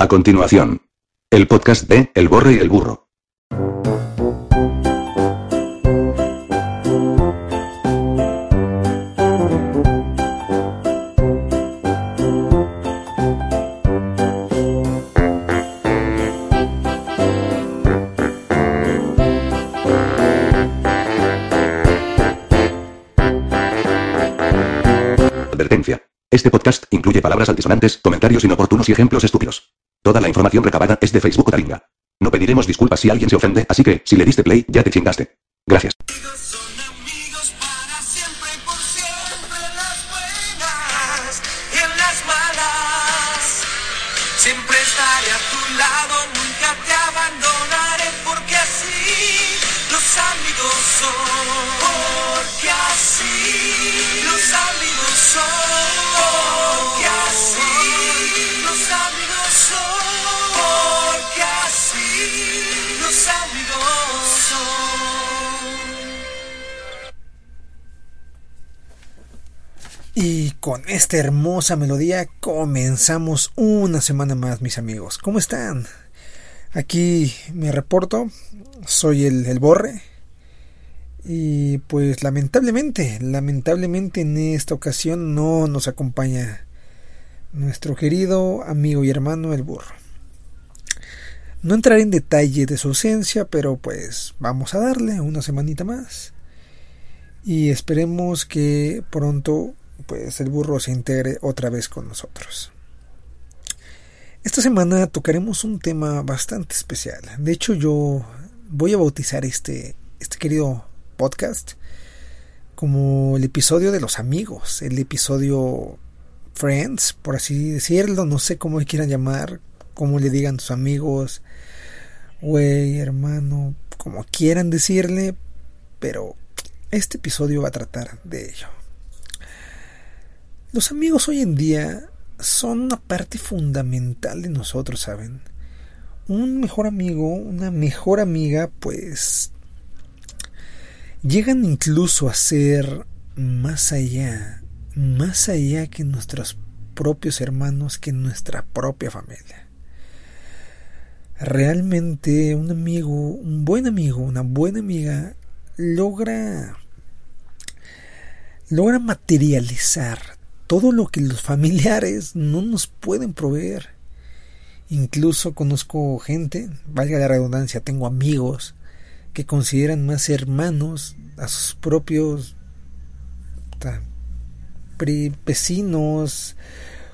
A continuación, el podcast de El Borre y el Burro. Advertencia. Este podcast incluye palabras altisonantes, comentarios inoportunos y ejemplos estúpidos. Toda la información recabada es de Facebook o Taringa. No pediremos disculpas si alguien se ofende, así que, si le diste play, ya te chingaste. Gracias. Y con esta hermosa melodía comenzamos una semana más, mis amigos. ¿Cómo están? Aquí me reporto, soy el, el Borre. Y pues lamentablemente, lamentablemente en esta ocasión no nos acompaña nuestro querido amigo y hermano el Burro. No entraré en detalle de su ausencia, pero pues vamos a darle una semanita más. Y esperemos que pronto pues el burro se integre otra vez con nosotros. Esta semana tocaremos un tema bastante especial. De hecho, yo voy a bautizar este, este querido podcast como el episodio de los amigos, el episodio Friends, por así decirlo, no sé cómo le quieran llamar, cómo le digan sus amigos, güey, hermano, como quieran decirle, pero este episodio va a tratar de ello. Los amigos hoy en día son una parte fundamental de nosotros, ¿saben? Un mejor amigo, una mejor amiga, pues llegan incluso a ser más allá, más allá que nuestros propios hermanos, que nuestra propia familia. Realmente un amigo, un buen amigo, una buena amiga, logra logra materializar todo lo que los familiares no nos pueden proveer. Incluso conozco gente, valga la redundancia, tengo amigos que consideran más hermanos a sus propios vecinos,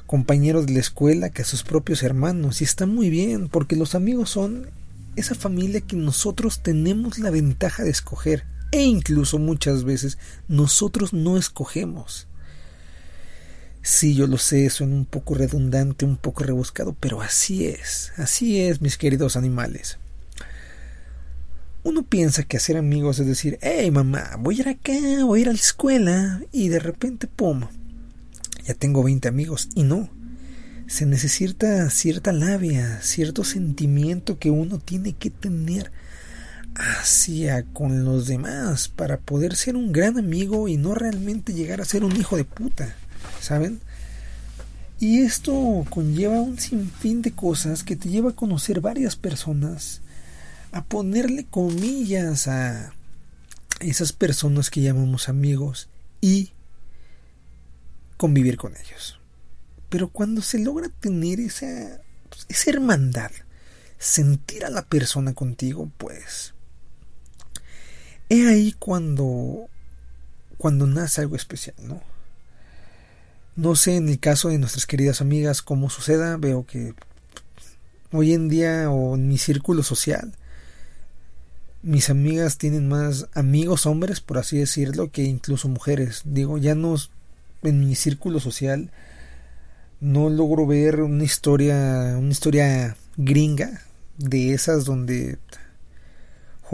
compañeros de la escuela que a sus propios hermanos. Y está muy bien, porque los amigos son esa familia que nosotros tenemos la ventaja de escoger. E incluso muchas veces nosotros no escogemos. Sí, yo lo sé, suena un poco redundante, un poco rebuscado, pero así es, así es, mis queridos animales. Uno piensa que hacer amigos es decir, hey mamá, voy a ir acá, voy a ir a la escuela, y de repente, pum, ya tengo 20 amigos, y no. Se necesita cierta labia, cierto sentimiento que uno tiene que tener hacia con los demás para poder ser un gran amigo y no realmente llegar a ser un hijo de puta. ¿Saben? Y esto conlleva un sinfín de cosas que te lleva a conocer varias personas, a ponerle comillas a esas personas que llamamos amigos y convivir con ellos. Pero cuando se logra tener esa, esa hermandad, sentir a la persona contigo, pues he ahí cuando cuando nace algo especial, ¿no? No sé en el caso de nuestras queridas amigas cómo suceda, veo que hoy en día o en mi círculo social mis amigas tienen más amigos hombres, por así decirlo, que incluso mujeres. Digo, ya no en mi círculo social no logro ver una historia, una historia gringa de esas donde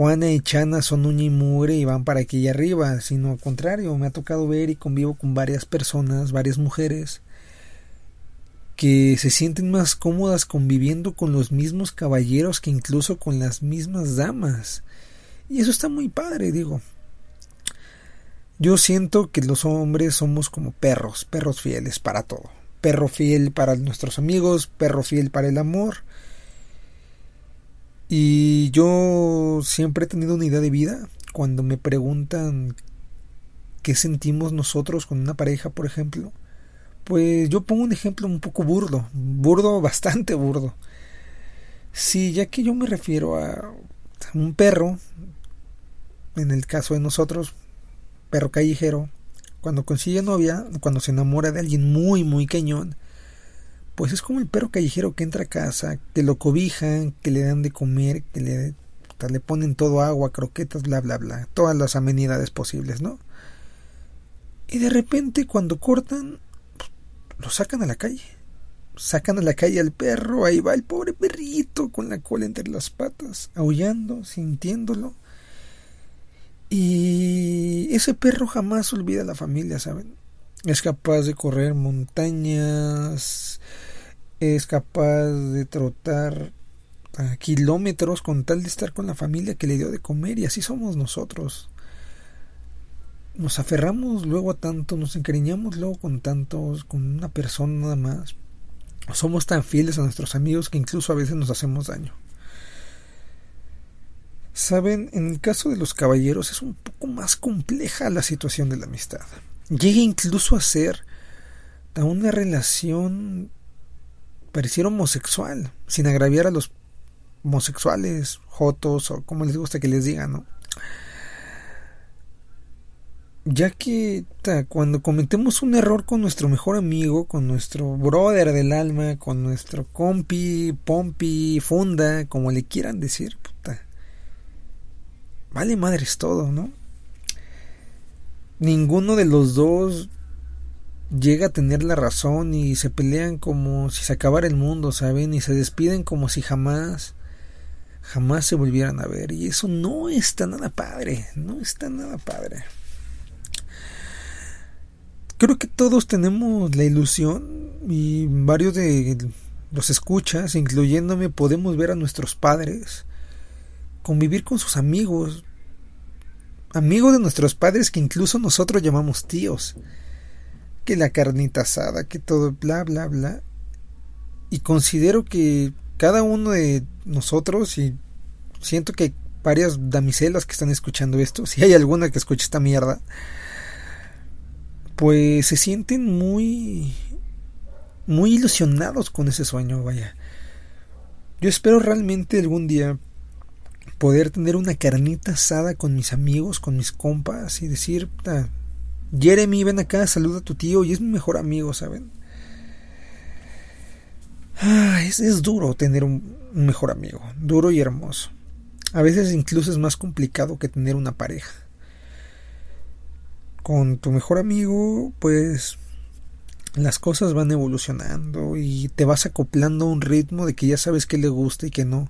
Juana y Chana son uña y mugre y van para aquí arriba, sino al contrario, me ha tocado ver y convivo con varias personas, varias mujeres que se sienten más cómodas conviviendo con los mismos caballeros que incluso con las mismas damas. Y eso está muy padre, digo. Yo siento que los hombres somos como perros, perros fieles para todo. perro fiel para nuestros amigos, perro fiel para el amor. Y yo siempre he tenido una idea de vida. Cuando me preguntan qué sentimos nosotros con una pareja, por ejemplo, pues yo pongo un ejemplo un poco burdo, burdo, bastante burdo. Sí, ya que yo me refiero a un perro, en el caso de nosotros, perro callejero, cuando consigue novia, cuando se enamora de alguien muy, muy cañón, pues es como el perro callejero que entra a casa, que lo cobijan, que le dan de comer, que le, le ponen todo agua, croquetas, bla, bla, bla, todas las amenidades posibles, ¿no? Y de repente cuando cortan, lo sacan a la calle. Sacan a la calle al perro, ahí va el pobre perrito con la cola entre las patas, aullando, sintiéndolo. Y ese perro jamás olvida a la familia, ¿saben? Es capaz de correr montañas, es capaz de trotar kilómetros con tal de estar con la familia que le dio de comer y así somos nosotros. Nos aferramos luego a tanto, nos encariñamos luego con tantos, con una persona nada más. Somos tan fieles a nuestros amigos que incluso a veces nos hacemos daño. Saben, en el caso de los caballeros es un poco más compleja la situación de la amistad. Llega incluso a ser una relación pareciera homosexual, sin agraviar a los homosexuales, jotos o como les gusta que les digan, ¿no? Ya que cuando cometemos un error con nuestro mejor amigo, con nuestro brother del alma, con nuestro compi, pompi, funda, como le quieran decir, puta, vale madres todo, ¿no? Ninguno de los dos llega a tener la razón y se pelean como si se acabara el mundo, ¿saben? Y se despiden como si jamás, jamás se volvieran a ver. Y eso no está nada padre, no está nada padre. Creo que todos tenemos la ilusión y varios de los escuchas, incluyéndome, podemos ver a nuestros padres convivir con sus amigos, amigos de nuestros padres que incluso nosotros llamamos tíos, que la carnita asada, que todo, bla, bla, bla. Y considero que cada uno de nosotros, y siento que hay varias damiselas que están escuchando esto, si hay alguna que escuche esta mierda, pues se sienten muy, muy ilusionados con ese sueño, vaya. Yo espero realmente algún día poder tener una carnita asada con mis amigos, con mis compas y decir, Jeremy, ven acá, saluda a tu tío y es mi mejor amigo, ¿saben? Ah, es, es, duro tener un, un mejor amigo, duro y hermoso. A veces incluso es más complicado que tener una pareja. Con tu mejor amigo, pues las cosas van evolucionando y te vas acoplando a un ritmo de que ya sabes qué le gusta y qué no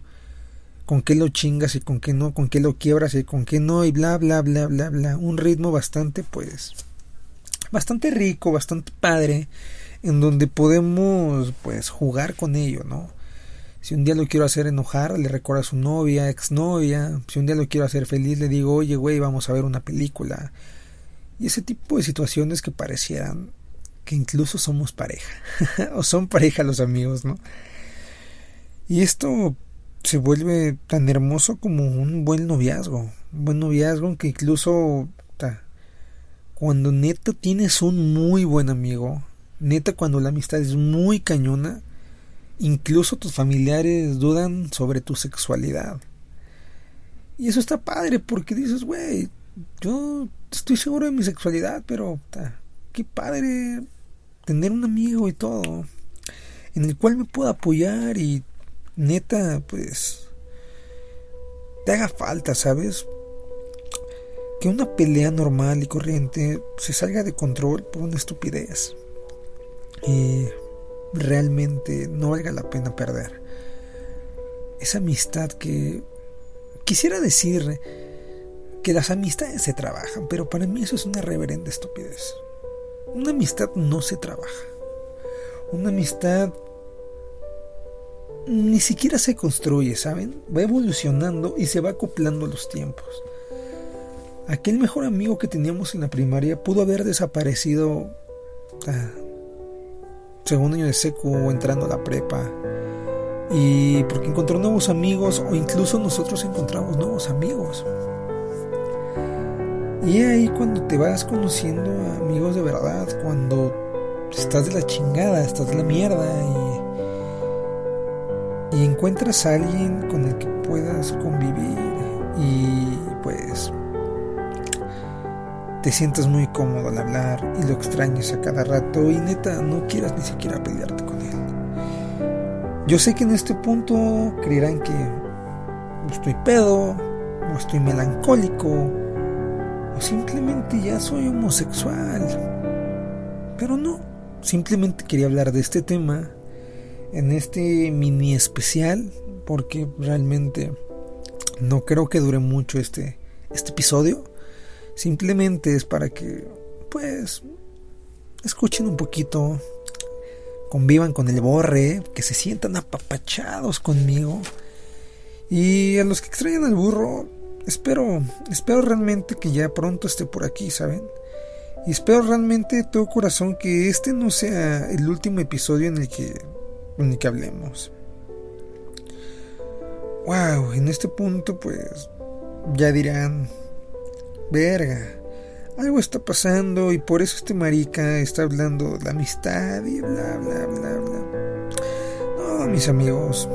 con qué lo chingas y con qué no, con qué lo quiebras y con qué no, y bla, bla, bla, bla, bla. Un ritmo bastante, pues, bastante rico, bastante padre, en donde podemos, pues, jugar con ello, ¿no? Si un día lo quiero hacer enojar, le recuerdo a su novia, exnovia. Si un día lo quiero hacer feliz, le digo, oye, güey, vamos a ver una película. Y ese tipo de situaciones que parecieran que incluso somos pareja. o son pareja los amigos, ¿no? Y esto se vuelve tan hermoso como un buen noviazgo. Un buen noviazgo que incluso cuando neta tienes un muy buen amigo, neta cuando la amistad es muy cañona, incluso tus familiares dudan sobre tu sexualidad. Y eso está padre porque dices, güey, yo estoy seguro de mi sexualidad, pero qué padre tener un amigo y todo, en el cual me pueda apoyar y neta, pues, te haga falta, ¿sabes? Que una pelea normal y corriente se salga de control por una estupidez y realmente no valga la pena perder. Esa amistad que quisiera decir que las amistades se trabajan, pero para mí eso es una reverenda estupidez. Una amistad no se trabaja. Una amistad ni siquiera se construye, ¿saben? Va evolucionando y se va acoplando a los tiempos. Aquel mejor amigo que teníamos en la primaria pudo haber desaparecido ah, segundo año de seco o entrando a la prepa. Y porque encontró nuevos amigos o incluso nosotros encontramos nuevos amigos. Y ahí cuando te vas conociendo amigos de verdad, cuando estás de la chingada, estás de la mierda y, y encuentras a alguien con el que puedas convivir y pues te sientes muy cómodo al hablar y lo extrañas a cada rato y neta no quieras ni siquiera pelearte con él. Yo sé que en este punto creerán que estoy pedo o estoy melancólico o simplemente ya soy homosexual. Pero no, simplemente quería hablar de este tema en este mini especial porque realmente no creo que dure mucho este, este episodio Simplemente es para que, pues, escuchen un poquito, convivan con el borre, que se sientan apapachados conmigo. Y a los que extrañan al burro, espero, espero realmente que ya pronto esté por aquí, ¿saben? Y espero realmente todo corazón que este no sea el último episodio en el que, el que hablemos. Wow, en este punto pues ya dirán, verga, algo está pasando y por eso este marica está hablando de la amistad y bla, bla, bla, bla. No, mis amigos,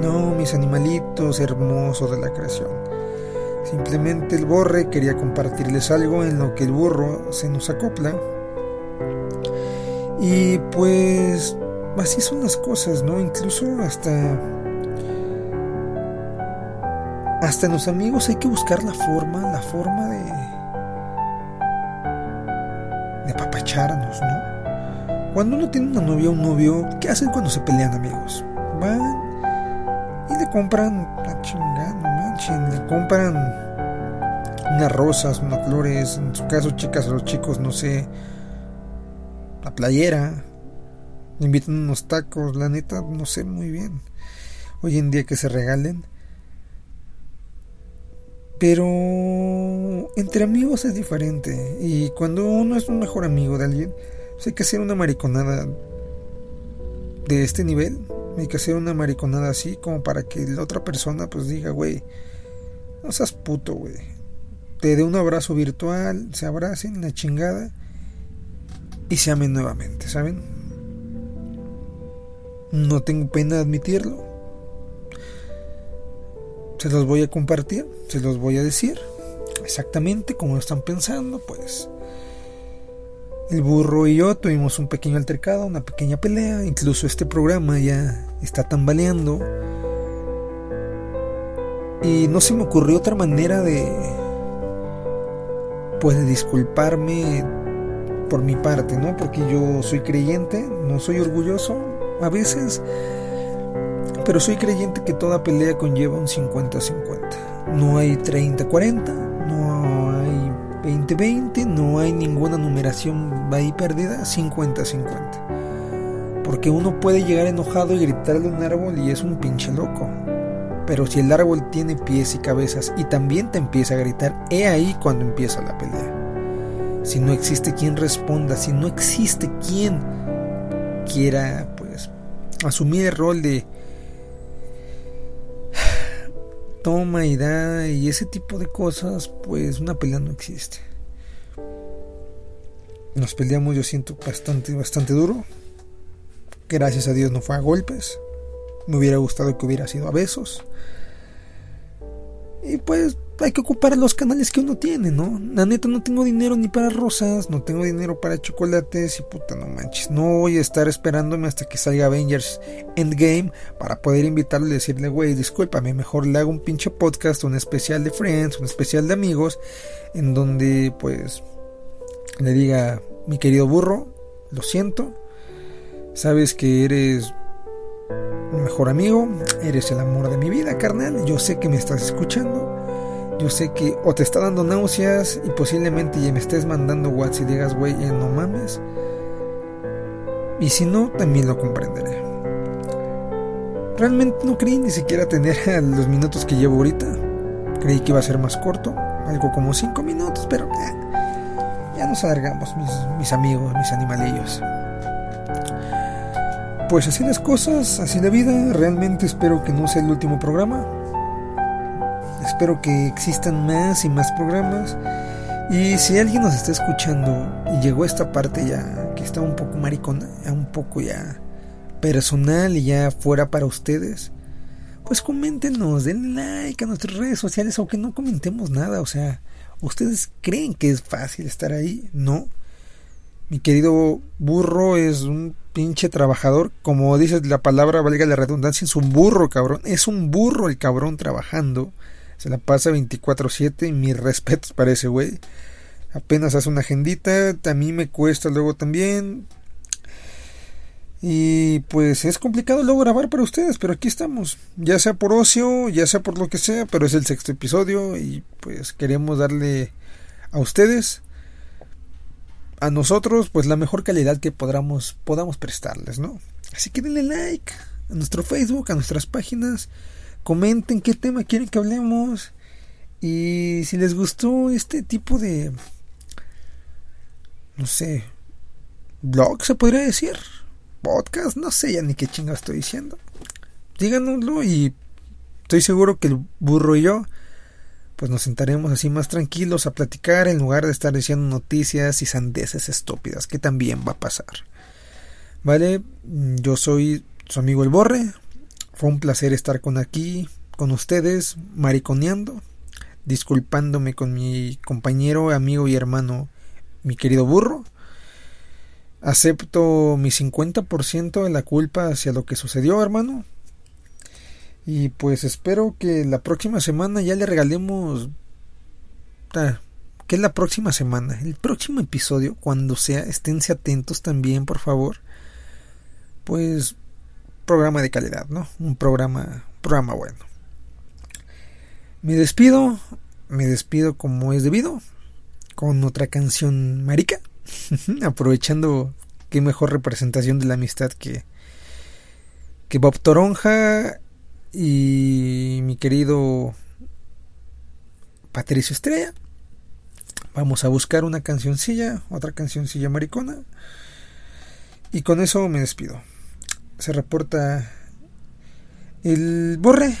no, mis animalitos hermosos de la creación. Simplemente el borre quería compartirles algo en lo que el burro se nos acopla. Y pues así son las cosas, ¿no? Incluso hasta hasta en los amigos hay que buscar la forma, la forma de. de papacharnos, ¿no? Cuando uno tiene una novia o un novio, ¿qué hacen cuando se pelean amigos? Van y le compran. La chingada, no manchen, le compran unas rosas, unas flores, en su caso, chicas, a los chicos, no sé, la playera, invitan unos tacos, la neta, no sé muy bien. Hoy en día que se regalen pero entre amigos es diferente. Y cuando uno es un mejor amigo de alguien, pues hay que hacer una mariconada de este nivel. Hay que hacer una mariconada así como para que la otra persona pues diga, güey, no seas puto, güey. Te dé un abrazo virtual, se abracen, la chingada. Y se amen nuevamente, ¿saben? No tengo pena de admitirlo se los voy a compartir, se los voy a decir exactamente como están pensando, pues. El burro y yo tuvimos un pequeño altercado, una pequeña pelea, incluso este programa ya está tambaleando. Y no se me ocurrió otra manera de pues de disculparme por mi parte, ¿no? Porque yo soy creyente, no soy orgulloso a veces pero soy creyente que toda pelea conlleva un 50-50. No hay 30-40, no hay 20-20, no hay ninguna numeración ahí perdida, 50-50. Porque uno puede llegar enojado y gritarle a un árbol y es un pinche loco. Pero si el árbol tiene pies y cabezas y también te empieza a gritar, he ahí cuando empieza la pelea. Si no existe quien responda, si no existe quien quiera asumir el rol de toma y da y ese tipo de cosas, pues una pelea no existe. Nos peleamos, yo siento bastante, bastante duro. Gracias a Dios no fue a golpes. Me hubiera gustado que hubiera sido a besos. Y pues hay que ocupar los canales que uno tiene, ¿no? La neta no tengo dinero ni para rosas, no tengo dinero para chocolates y puta no manches. No voy a estar esperándome hasta que salga Avengers Endgame para poder invitarle y decirle, güey, discúlpame, mejor le hago un pinche podcast, un especial de Friends, un especial de amigos, en donde pues le diga, mi querido burro, lo siento, sabes que eres mejor amigo, eres el amor de mi vida, carnal. Yo sé que me estás escuchando. Yo sé que o te está dando náuseas y posiblemente ya me estés mandando WhatsApp y digas, güey, ya no mames. Y si no, también lo comprenderé. Realmente no creí ni siquiera tener los minutos que llevo ahorita. Creí que iba a ser más corto, algo como 5 minutos, pero ya nos alargamos, mis, mis amigos, mis animalillos. Pues así las cosas, así la vida. Realmente espero que no sea el último programa. Espero que existan más y más programas. Y si alguien nos está escuchando y llegó a esta parte ya, que está un poco maricona, un poco ya personal y ya fuera para ustedes, pues coméntenos, denle like a nuestras redes sociales, aunque no comentemos nada. O sea, ¿ustedes creen que es fácil estar ahí? No. Mi querido burro es un pinche trabajador. Como dice la palabra, valga la redundancia, es un burro, cabrón. Es un burro el cabrón trabajando. Se la pasa 24-7 y mis respetos para ese güey. Apenas hace una agendita. A mí me cuesta luego también. Y pues es complicado luego grabar para ustedes, pero aquí estamos. Ya sea por ocio, ya sea por lo que sea, pero es el sexto episodio y pues queremos darle a ustedes a nosotros pues la mejor calidad que podamos, podamos prestarles, ¿no? Así que denle like a nuestro Facebook, a nuestras páginas, comenten qué tema quieren que hablemos y si les gustó este tipo de, no sé, blog se podría decir, podcast, no sé ya ni qué chingo estoy diciendo. Díganoslo y estoy seguro que el burro y yo pues nos sentaremos así más tranquilos a platicar en lugar de estar diciendo noticias y sandeces estúpidas, que también va a pasar. Vale, yo soy su amigo el Borre. Fue un placer estar con aquí, con ustedes, mariconeando, disculpándome con mi compañero, amigo y hermano, mi querido burro. Acepto mi 50% de la culpa hacia lo que sucedió, hermano. Y pues espero que la próxima semana ya le regalemos... ¿Qué es la próxima semana? El próximo episodio, cuando sea, esténse atentos también, por favor. Pues programa de calidad, ¿no? Un programa, programa bueno. Me despido, me despido como es debido, con otra canción marica, aprovechando qué mejor representación de la amistad que que Bob Toronja y mi querido Patricio Estrella. Vamos a buscar una cancioncilla, otra cancioncilla maricona. Y con eso me despido. Se reporta el borre.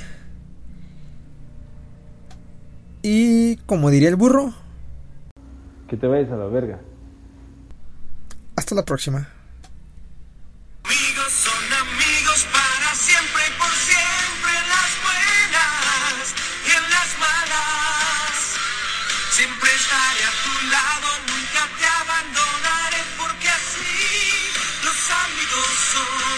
Y como diría el burro, que te vayas a la verga. Hasta la próxima. Amigos son amigos para siempre y por siempre estaré a tu lado, nunca te abandonaré porque así los amigos son.